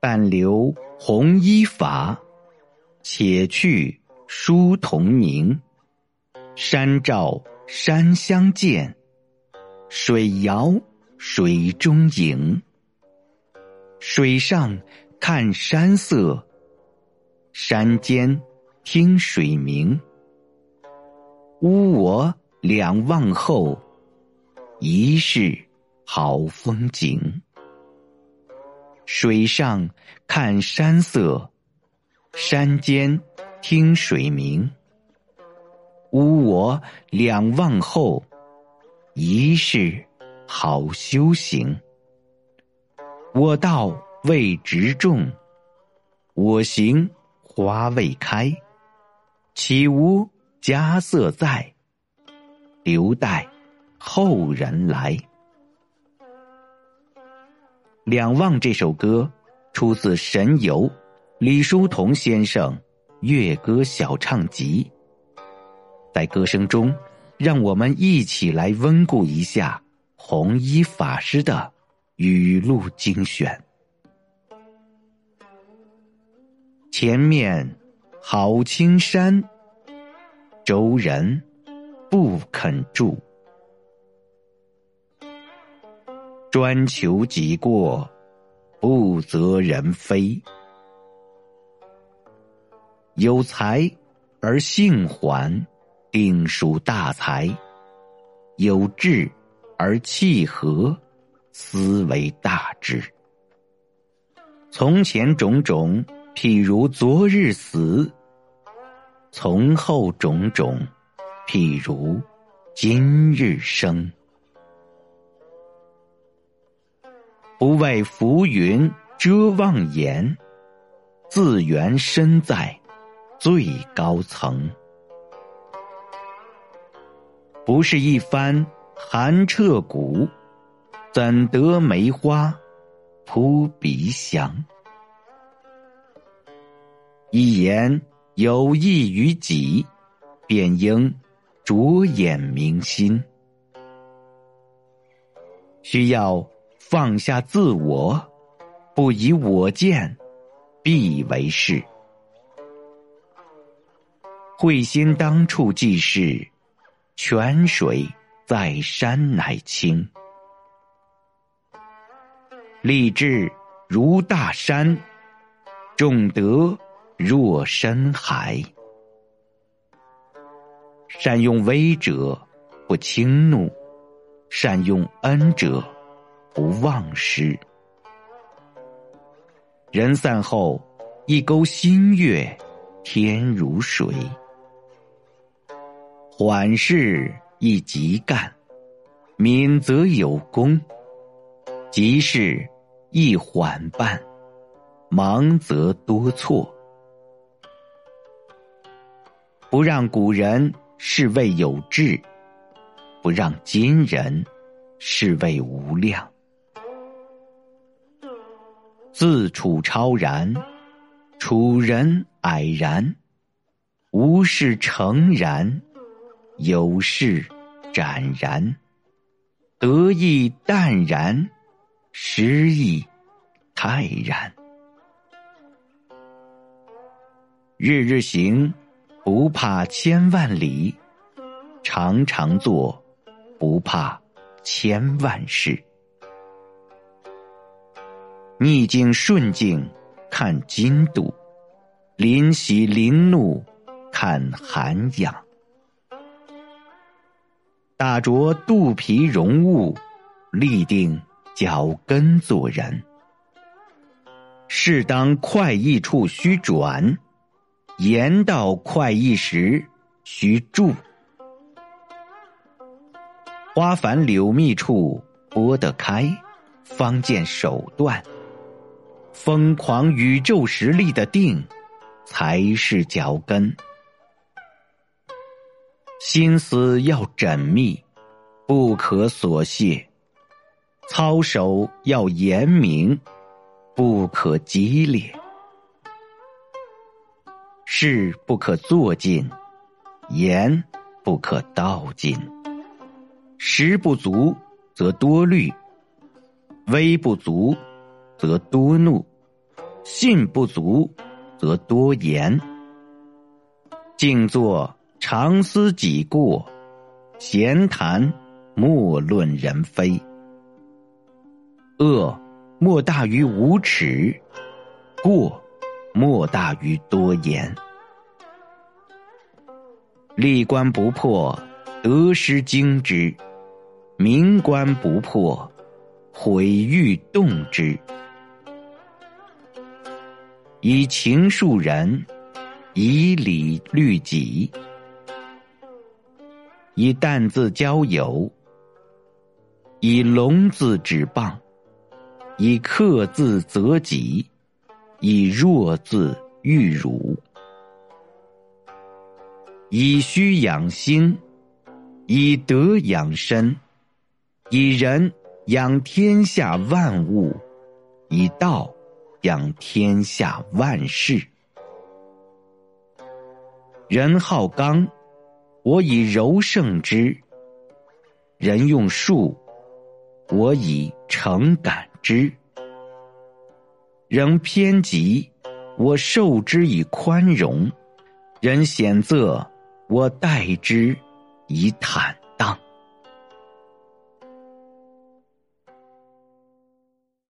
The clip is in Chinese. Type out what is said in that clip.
但留红衣法，且去书同宁。山照山相见，水摇水中影。水上看山色，山间听水鸣。吾我两望后，疑是好风景。水上看山色，山间听水鸣。吾我两忘后，一世好修行。我道未植种，我行花未开，岂无佳色在？留待后人来。《两望》这首歌出自神游李叔同先生《乐歌小唱集》，在歌声中，让我们一起来温故一下弘一法师的。语录精选。前面好青山，周人不肯住，专求己过，不责人非。有才而性缓，定属大才；有志而气和。思维大志，从前种种，譬如昨日死；从后种种，譬如今日生。不为浮云遮望眼，自缘身在最高层。不是一番寒彻骨。怎得梅花扑鼻香？一言有益于己，便应着眼明心。需要放下自我，不以我见，必为是。慧心当处即是，泉水在山乃清。立志如大山，重德若深海。善用威者不轻怒，善用恩者不忘失。人散后，一钩新月，天如水。缓事一急干，敏则有功。急事易缓办，忙则多错。不让古人是谓有志，不让今人是谓无量。自处超然，处人蔼然，无事诚然，有事展然，得意淡然。失意泰然，日日行，不怕千万里；常常做，不怕千万事。逆境顺境看精度，临喜临怒看涵养。打着肚皮容物，立定。脚跟做人，适当快意处须转，言到快意时须住。花繁柳密处拨得开，方见手段；疯狂宇宙实力的定，才是脚跟。心思要缜密，不可琐屑。操守要严明，不可激烈；事不可做尽，言不可道尽。时不足则多虑，微不足则多怒，信不足，则多言。静坐常思己过，闲谈莫论人非。恶莫大于无耻，过莫大于多言。立观不破，得失惊之；明观不破，毁誉动之。以情树人。以礼律己，以淡字交友，以龙字指棒，以克字择己，以弱字喻辱，以虚养心，以德养身，以仁养天下万物，以道养天下万事。人好刚，我以柔胜之；人用术，我以诚感之；人偏急，我受之以宽容；人险仄，我待之以坦荡。